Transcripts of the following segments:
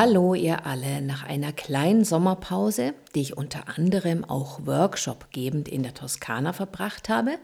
Hallo ihr alle, nach einer kleinen Sommerpause, die ich unter anderem auch workshopgebend in der Toskana verbracht habe,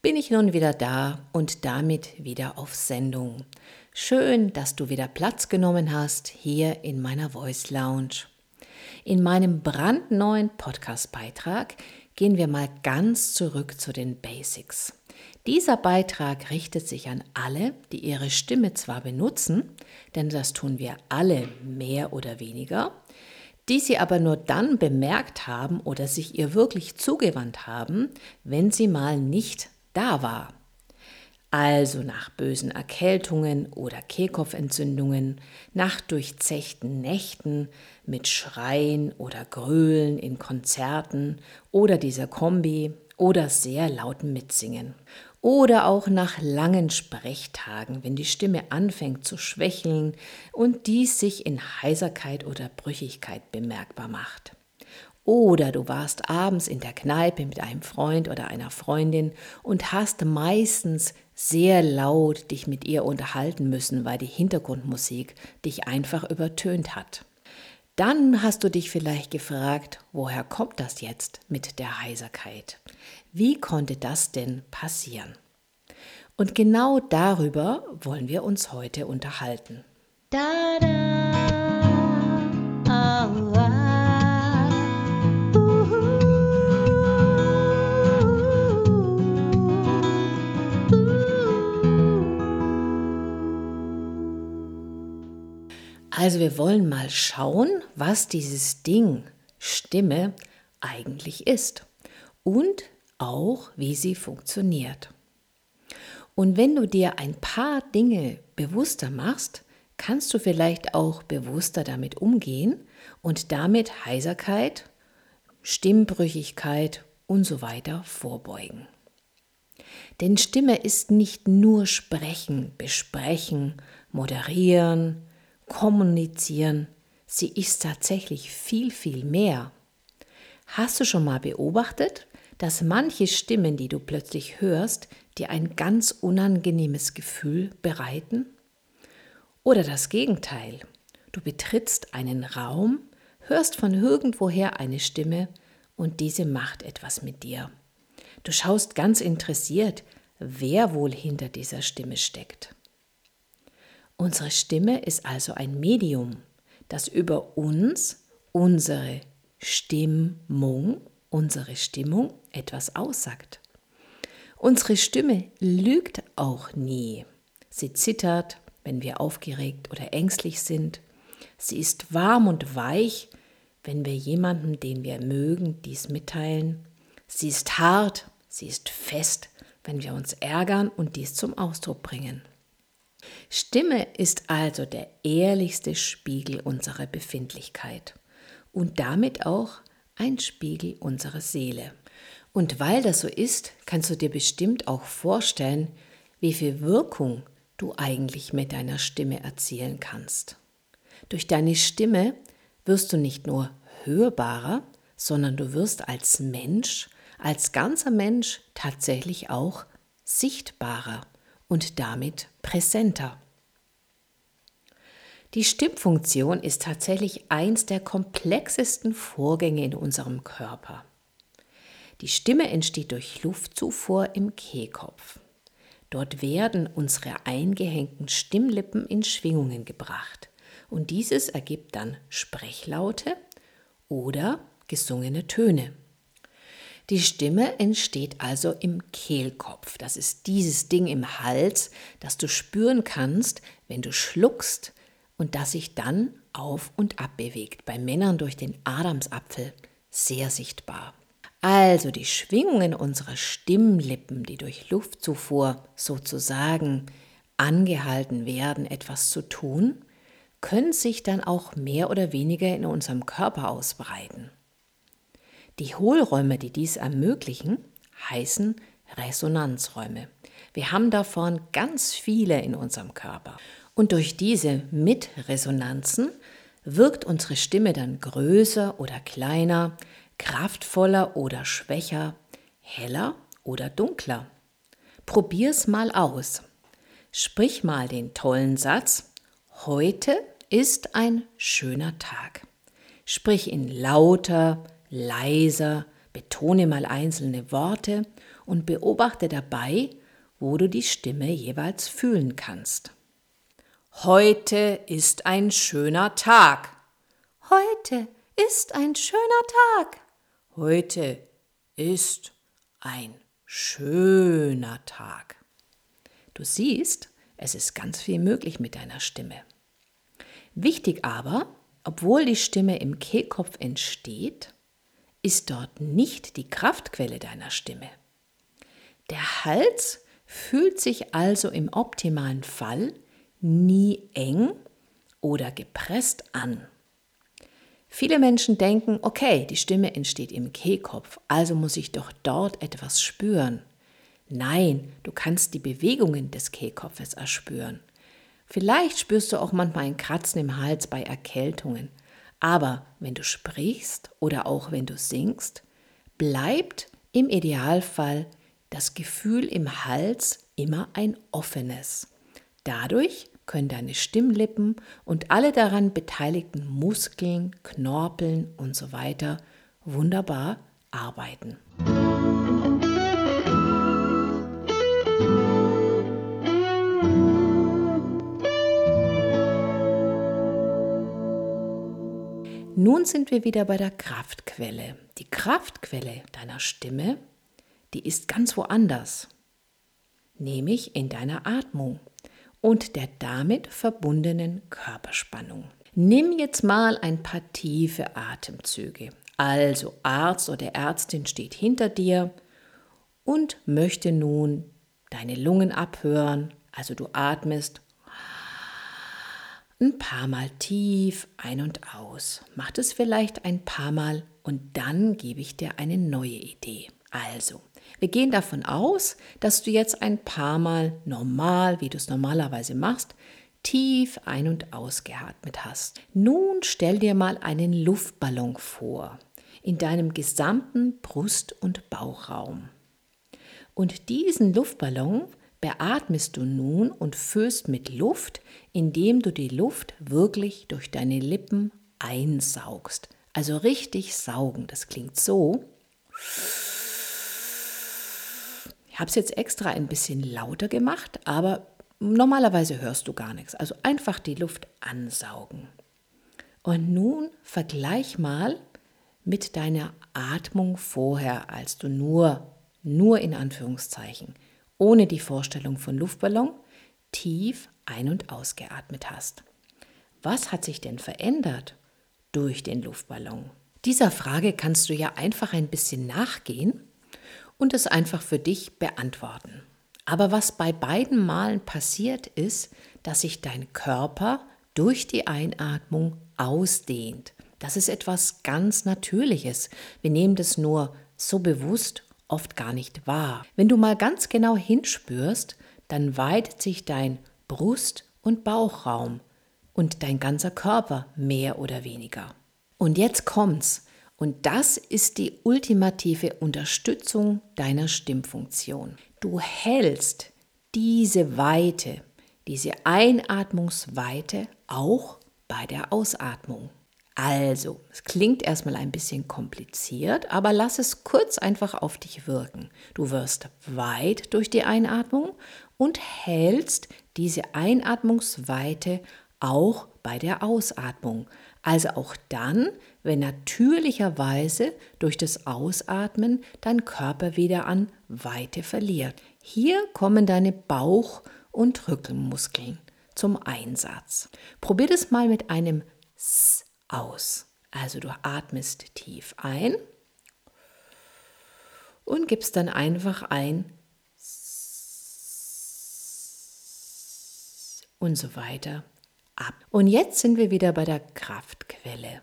bin ich nun wieder da und damit wieder auf Sendung. Schön, dass du wieder Platz genommen hast hier in meiner Voice Lounge. In meinem brandneuen Podcast-Beitrag gehen wir mal ganz zurück zu den Basics. Dieser Beitrag richtet sich an alle, die ihre Stimme zwar benutzen, denn das tun wir alle mehr oder weniger, die sie aber nur dann bemerkt haben oder sich ihr wirklich zugewandt haben, wenn sie mal nicht da war. Also nach bösen Erkältungen oder Kehlkopfentzündungen, nach durchzechten Nächten mit Schreien oder Gröhlen in Konzerten oder dieser Kombi oder sehr lauten Mitsingen oder auch nach langen Sprechtagen, wenn die Stimme anfängt zu schwächeln und dies sich in Heiserkeit oder Brüchigkeit bemerkbar macht. Oder du warst abends in der Kneipe mit einem Freund oder einer Freundin und hast meistens sehr laut dich mit ihr unterhalten müssen, weil die Hintergrundmusik dich einfach übertönt hat. Dann hast du dich vielleicht gefragt, woher kommt das jetzt mit der Heiserkeit? Wie konnte das denn passieren? Und genau darüber wollen wir uns heute unterhalten. Da, da, Also wir wollen mal schauen, was dieses Ding Stimme eigentlich ist und auch, wie sie funktioniert. Und wenn du dir ein paar Dinge bewusster machst, kannst du vielleicht auch bewusster damit umgehen und damit Heiserkeit, Stimmbrüchigkeit und so weiter vorbeugen. Denn Stimme ist nicht nur sprechen, besprechen, moderieren, kommunizieren, sie ist tatsächlich viel, viel mehr. Hast du schon mal beobachtet, dass manche Stimmen, die du plötzlich hörst, dir ein ganz unangenehmes Gefühl bereiten? Oder das Gegenteil. Du betrittst einen Raum, hörst von irgendwoher eine Stimme und diese macht etwas mit dir. Du schaust ganz interessiert, wer wohl hinter dieser Stimme steckt. Unsere Stimme ist also ein Medium, das über uns, unsere Stimmung unsere Stimmung etwas aussagt. Unsere Stimme lügt auch nie. Sie zittert, wenn wir aufgeregt oder ängstlich sind. Sie ist warm und weich, wenn wir jemandem, den wir mögen, dies mitteilen. Sie ist hart, sie ist fest, wenn wir uns ärgern und dies zum Ausdruck bringen. Stimme ist also der ehrlichste Spiegel unserer Befindlichkeit und damit auch ein Spiegel unserer Seele. Und weil das so ist, kannst du dir bestimmt auch vorstellen, wie viel Wirkung du eigentlich mit deiner Stimme erzielen kannst. Durch deine Stimme wirst du nicht nur hörbarer, sondern du wirst als Mensch, als ganzer Mensch tatsächlich auch sichtbarer und damit präsenter. Die Stimmfunktion ist tatsächlich eins der komplexesten Vorgänge in unserem Körper. Die Stimme entsteht durch Luftzufuhr im Kehlkopf. Dort werden unsere eingehängten Stimmlippen in Schwingungen gebracht und dieses ergibt dann Sprechlaute oder gesungene Töne. Die Stimme entsteht also im Kehlkopf. Das ist dieses Ding im Hals, das du spüren kannst, wenn du schluckst, und das sich dann auf und ab bewegt, bei Männern durch den Adamsapfel sehr sichtbar. Also die Schwingungen unserer Stimmlippen, die durch Luftzufuhr sozusagen angehalten werden, etwas zu tun, können sich dann auch mehr oder weniger in unserem Körper ausbreiten. Die Hohlräume, die dies ermöglichen, heißen Resonanzräume. Wir haben davon ganz viele in unserem Körper. Und durch diese Mitresonanzen wirkt unsere Stimme dann größer oder kleiner, kraftvoller oder schwächer, heller oder dunkler. Probier's mal aus. Sprich mal den tollen Satz: Heute ist ein schöner Tag. Sprich in lauter, leiser, betone mal einzelne Worte und beobachte dabei, wo du die Stimme jeweils fühlen kannst. Heute ist ein schöner Tag. Heute ist ein schöner Tag. Heute ist ein schöner Tag. Du siehst, es ist ganz viel möglich mit deiner Stimme. Wichtig aber, obwohl die Stimme im Kehlkopf entsteht, ist dort nicht die Kraftquelle deiner Stimme. Der Hals fühlt sich also im optimalen Fall nie eng oder gepresst an. Viele Menschen denken, okay, die Stimme entsteht im Kehlkopf, also muss ich doch dort etwas spüren. Nein, du kannst die Bewegungen des Kehlkopfes erspüren. Vielleicht spürst du auch manchmal ein Kratzen im Hals bei Erkältungen. Aber wenn du sprichst oder auch wenn du singst, bleibt im Idealfall das Gefühl im Hals immer ein offenes. Dadurch können deine Stimmlippen und alle daran beteiligten Muskeln, Knorpeln und so weiter wunderbar arbeiten. Nun sind wir wieder bei der Kraftquelle. Die Kraftquelle deiner Stimme, die ist ganz woanders, nämlich in deiner Atmung und der damit verbundenen Körperspannung. Nimm jetzt mal ein paar tiefe Atemzüge. Also Arzt oder Ärztin steht hinter dir und möchte nun deine Lungen abhören. Also du atmest ein paar Mal tief ein und aus. Mach es vielleicht ein paar Mal und dann gebe ich dir eine neue Idee. Also, wir gehen davon aus, dass du jetzt ein paar Mal normal, wie du es normalerweise machst, tief ein- und ausgeatmet hast. Nun stell dir mal einen Luftballon vor in deinem gesamten Brust- und Bauchraum. Und diesen Luftballon beatmest du nun und füllst mit Luft, indem du die Luft wirklich durch deine Lippen einsaugst. Also richtig saugen. Das klingt so. Ich habe es jetzt extra ein bisschen lauter gemacht, aber normalerweise hörst du gar nichts. Also einfach die Luft ansaugen. Und nun vergleich mal mit deiner Atmung vorher, als du nur, nur in Anführungszeichen, ohne die Vorstellung von Luftballon, tief ein- und ausgeatmet hast. Was hat sich denn verändert durch den Luftballon? Dieser Frage kannst du ja einfach ein bisschen nachgehen und es einfach für dich beantworten. Aber was bei beiden Malen passiert ist, dass sich dein Körper durch die Einatmung ausdehnt. Das ist etwas ganz Natürliches. Wir nehmen das nur so bewusst oft gar nicht wahr. Wenn du mal ganz genau hinspürst, dann weitet sich dein Brust- und Bauchraum und dein ganzer Körper mehr oder weniger. Und jetzt kommt's. Und das ist die ultimative Unterstützung deiner Stimmfunktion. Du hältst diese Weite, diese Einatmungsweite auch bei der Ausatmung. Also, es klingt erstmal ein bisschen kompliziert, aber lass es kurz einfach auf dich wirken. Du wirst weit durch die Einatmung und hältst diese Einatmungsweite auch bei der Ausatmung. Also auch dann, wenn natürlicherweise durch das Ausatmen dein Körper wieder an Weite verliert. Hier kommen deine Bauch- und Rückenmuskeln zum Einsatz. Probier das mal mit einem S aus. Also du atmest tief ein und gibst dann einfach ein und so weiter ab. Und jetzt sind wir wieder bei der Kraftquelle.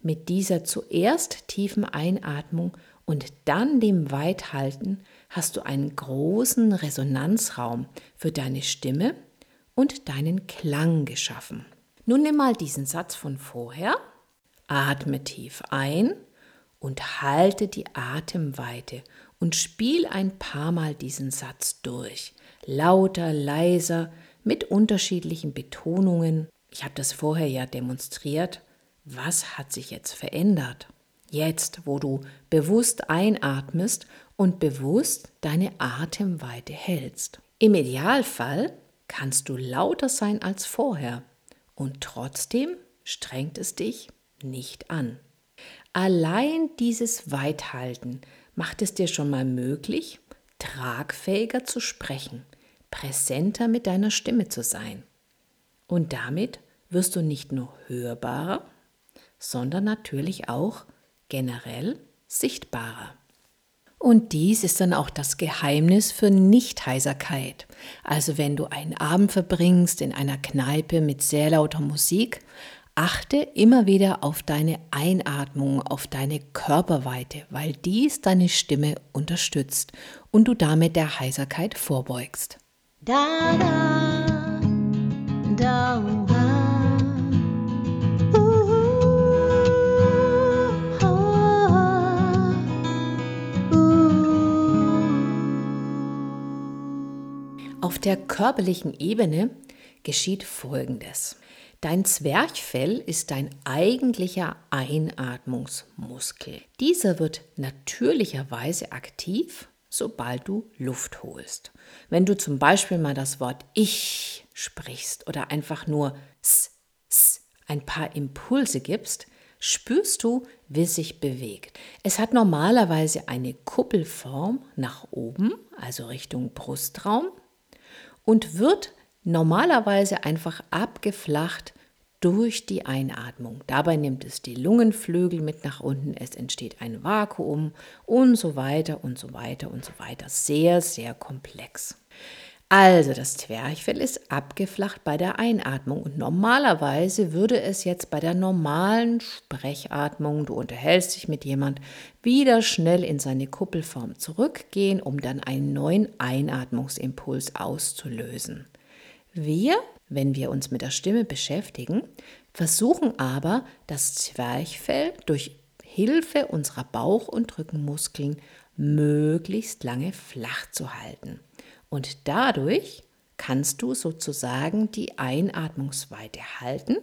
Mit dieser zuerst tiefen Einatmung und dann dem Weithalten hast du einen großen Resonanzraum für deine Stimme und deinen Klang geschaffen. Nun nimm mal diesen Satz von vorher, atme tief ein und halte die Atemweite und spiel ein paar Mal diesen Satz durch. Lauter, leiser, mit unterschiedlichen Betonungen Ich habe das vorher ja demonstriert. Was hat sich jetzt verändert? Jetzt, wo du bewusst einatmest und bewusst deine Atemweite hältst. Im Idealfall kannst du lauter sein als vorher und trotzdem strengt es dich nicht an. Allein dieses Weithalten macht es dir schon mal möglich, tragfähiger zu sprechen, präsenter mit deiner Stimme zu sein. Und damit wirst du nicht nur hörbarer, sondern natürlich auch generell sichtbarer. Und dies ist dann auch das Geheimnis für Nichtheiserkeit. Also wenn du einen Abend verbringst in einer Kneipe mit sehr lauter Musik, achte immer wieder auf deine Einatmung, auf deine Körperweite, weil dies deine Stimme unterstützt und du damit der Heiserkeit vorbeugst. Da, da, da, Auf der körperlichen Ebene geschieht Folgendes. Dein Zwerchfell ist dein eigentlicher Einatmungsmuskel. Dieser wird natürlicherweise aktiv, sobald du Luft holst. Wenn du zum Beispiel mal das Wort Ich sprichst oder einfach nur S, S ein paar Impulse gibst, spürst du, wie es sich bewegt. Es hat normalerweise eine Kuppelform nach oben, also Richtung Brustraum, und wird normalerweise einfach abgeflacht durch die Einatmung. Dabei nimmt es die Lungenflügel mit nach unten, es entsteht ein Vakuum und so weiter und so weiter und so weiter. Sehr, sehr komplex. Also das Zwerchfell ist abgeflacht bei der Einatmung und normalerweise würde es jetzt bei der normalen Sprechatmung, du unterhältst dich mit jemand, wieder schnell in seine Kuppelform zurückgehen, um dann einen neuen Einatmungsimpuls auszulösen. Wir, wenn wir uns mit der Stimme beschäftigen, versuchen aber das Zwerchfell durch Hilfe unserer Bauch- und Rückenmuskeln möglichst lange flach zu halten. Und dadurch kannst du sozusagen die Einatmungsweite halten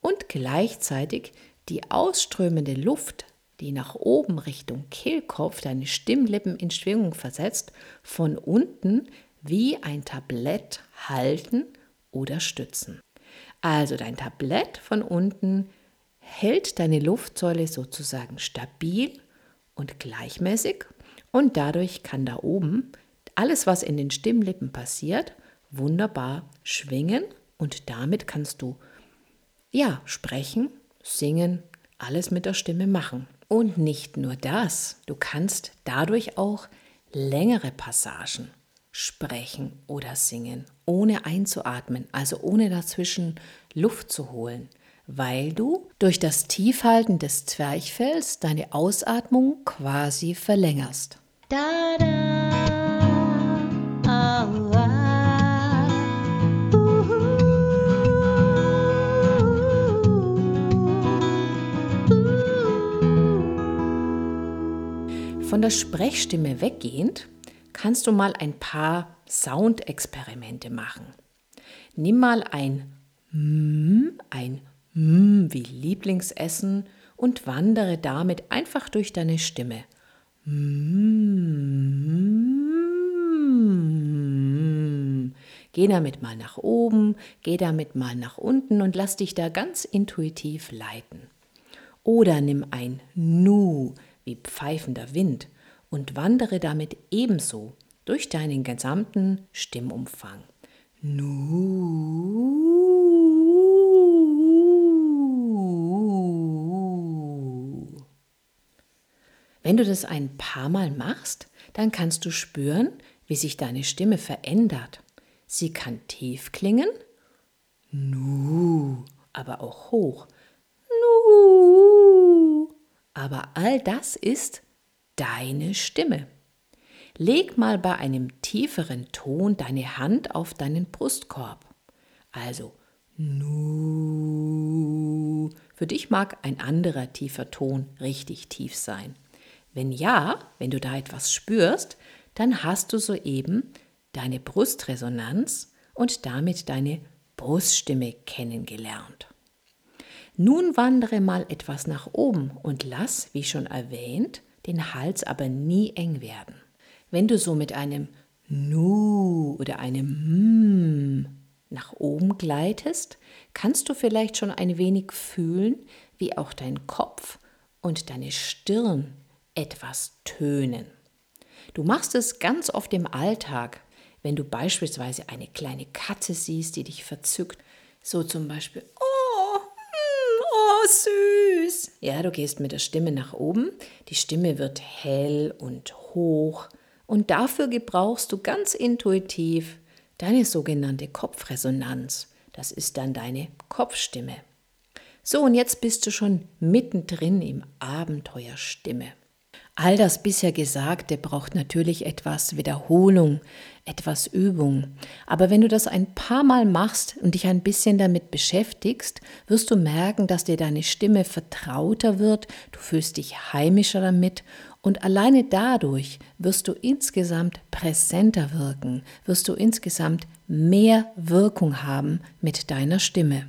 und gleichzeitig die ausströmende Luft, die nach oben Richtung Kehlkopf deine Stimmlippen in Schwingung versetzt, von unten wie ein Tablett halten oder stützen. Also dein Tablett von unten hält deine Luftsäule sozusagen stabil und gleichmäßig und dadurch kann da oben alles, was in den Stimmlippen passiert, wunderbar schwingen und damit kannst du ja sprechen, singen, alles mit der Stimme machen. Und nicht nur das, du kannst dadurch auch längere Passagen sprechen oder singen, ohne einzuatmen, also ohne dazwischen Luft zu holen, weil du durch das Tiefhalten des Zwerchfells deine Ausatmung quasi verlängerst. Da, da. Von der Sprechstimme weggehend kannst du mal ein paar Soundexperimente machen. Nimm mal ein M, ein M wie Lieblingsessen und wandere damit einfach durch deine Stimme. Geh damit mal nach oben, geh damit mal nach unten und lass dich da ganz intuitiv leiten. Oder nimm ein Nu wie pfeifender Wind und wandere damit ebenso durch deinen gesamten Stimmumfang. Nu. Wenn du das ein paar Mal machst, dann kannst du spüren, wie sich deine Stimme verändert. Sie kann tief klingen, nu, aber auch hoch, nu. Aber all das ist deine Stimme. Leg mal bei einem tieferen Ton deine Hand auf deinen Brustkorb. Also nu. Für dich mag ein anderer tiefer Ton richtig tief sein. Wenn ja, wenn du da etwas spürst, dann hast du soeben deine Brustresonanz und damit deine Bruststimme kennengelernt. Nun wandere mal etwas nach oben und lass, wie schon erwähnt, den Hals aber nie eng werden. Wenn du so mit einem Nu oder einem Hm nach oben gleitest, kannst du vielleicht schon ein wenig fühlen, wie auch dein Kopf und deine Stirn etwas tönen. Du machst es ganz oft im Alltag, wenn du beispielsweise eine kleine Katze siehst, die dich verzückt, so zum Beispiel, oh, hm, oh, süß. Ja, du gehst mit der Stimme nach oben, die Stimme wird hell und hoch und dafür gebrauchst du ganz intuitiv deine sogenannte Kopfresonanz. Das ist dann deine Kopfstimme. So, und jetzt bist du schon mittendrin im Abenteuer Stimme. All das bisher Gesagte braucht natürlich etwas Wiederholung, etwas Übung. Aber wenn du das ein paar Mal machst und dich ein bisschen damit beschäftigst, wirst du merken, dass dir deine Stimme vertrauter wird, du fühlst dich heimischer damit und alleine dadurch wirst du insgesamt präsenter wirken, wirst du insgesamt mehr Wirkung haben mit deiner Stimme.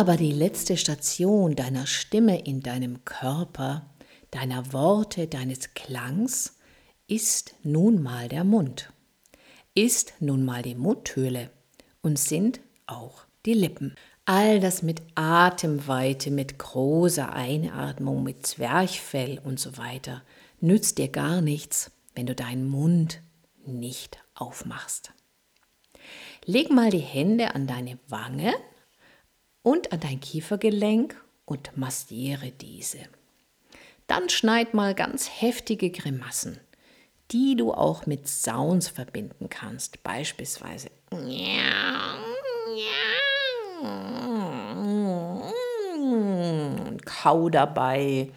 Aber die letzte Station deiner Stimme in deinem Körper, deiner Worte, deines Klangs ist nun mal der Mund ist nun mal die Mundhöhle und sind auch die Lippen. All das mit Atemweite, mit großer Einatmung, mit Zwerchfell und so weiter nützt dir gar nichts, wenn du deinen Mund nicht aufmachst. Leg mal die Hände an deine Wange und an dein Kiefergelenk und massiere diese. Dann schneid mal ganz heftige Grimassen die du auch mit Sounds verbinden kannst. Beispielsweise Kau dabei.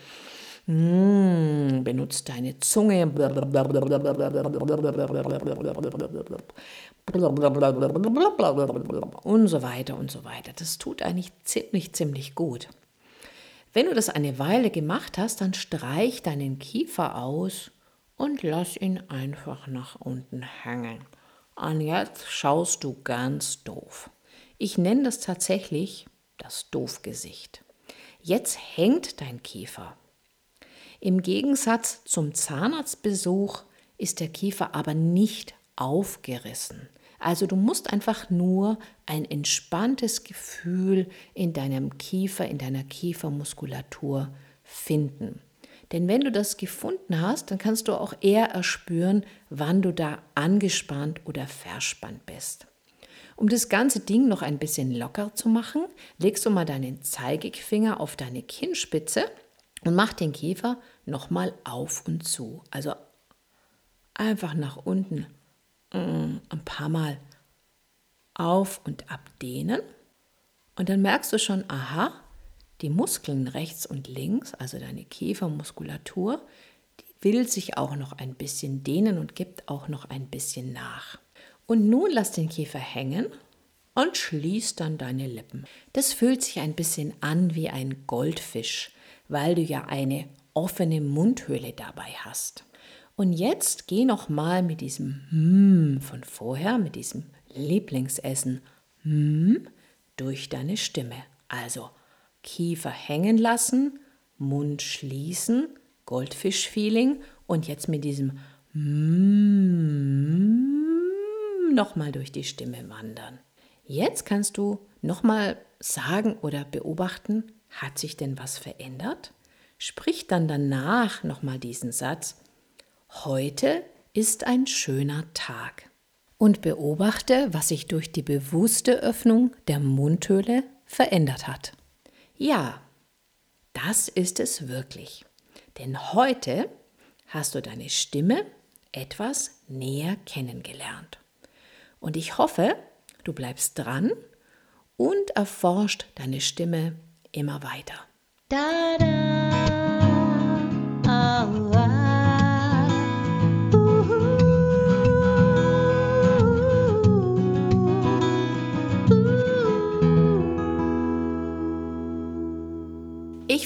Benutzt deine Zunge. Und so weiter und so weiter. Das tut eigentlich ziemlich, ziemlich gut. Wenn du das eine Weile gemacht hast, dann streich deinen Kiefer aus und lass ihn einfach nach unten hängen. Und jetzt schaust du ganz doof. Ich nenne das tatsächlich das Doofgesicht. Jetzt hängt dein Kiefer. Im Gegensatz zum Zahnarztbesuch ist der Kiefer aber nicht aufgerissen. Also du musst einfach nur ein entspanntes Gefühl in deinem Kiefer, in deiner Kiefermuskulatur finden. Denn wenn du das gefunden hast, dann kannst du auch eher erspüren, wann du da angespannt oder verspannt bist. Um das ganze Ding noch ein bisschen locker zu machen, legst du mal deinen Zeigefinger auf deine Kinnspitze und mach den Kiefer nochmal auf und zu. Also einfach nach unten ein paar Mal auf und abdehnen. Und dann merkst du schon, aha, die Muskeln rechts und links, also deine Kiefermuskulatur, die will sich auch noch ein bisschen dehnen und gibt auch noch ein bisschen nach. Und nun lass den Kiefer hängen und schließ dann deine Lippen. Das fühlt sich ein bisschen an wie ein Goldfisch, weil du ja eine offene Mundhöhle dabei hast. Und jetzt geh noch mal mit diesem hm von vorher, mit diesem Lieblingsessen hm durch deine Stimme. Also Kiefer hängen lassen, Mund schließen, Goldfisch-Feeling und jetzt mit diesem mm nochmal durch die Stimme wandern. Jetzt kannst du nochmal sagen oder beobachten, hat sich denn was verändert? Sprich dann danach nochmal diesen Satz, heute ist ein schöner Tag. Und beobachte, was sich durch die bewusste Öffnung der Mundhöhle verändert hat. Ja, das ist es wirklich. Denn heute hast du deine Stimme etwas näher kennengelernt. Und ich hoffe, du bleibst dran und erforscht deine Stimme immer weiter. Da, da.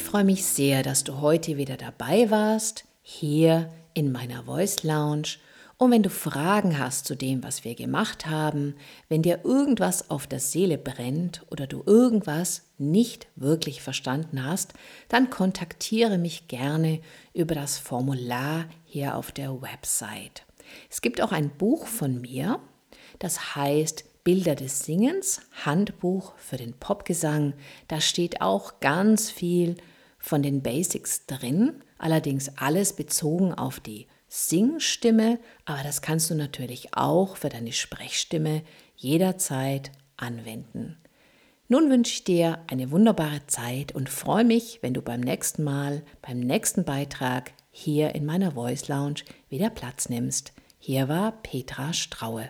Freue mich sehr, dass du heute wieder dabei warst, hier in meiner Voice Lounge. Und wenn du Fragen hast zu dem, was wir gemacht haben, wenn dir irgendwas auf der Seele brennt oder du irgendwas nicht wirklich verstanden hast, dann kontaktiere mich gerne über das Formular hier auf der Website. Es gibt auch ein Buch von mir, das heißt Bilder des Singens, Handbuch für den Popgesang. Da steht auch ganz viel von den Basics drin, allerdings alles bezogen auf die Singstimme, aber das kannst du natürlich auch für deine Sprechstimme jederzeit anwenden. Nun wünsche ich dir eine wunderbare Zeit und freue mich, wenn du beim nächsten Mal, beim nächsten Beitrag hier in meiner Voice Lounge wieder Platz nimmst. Hier war Petra Straue.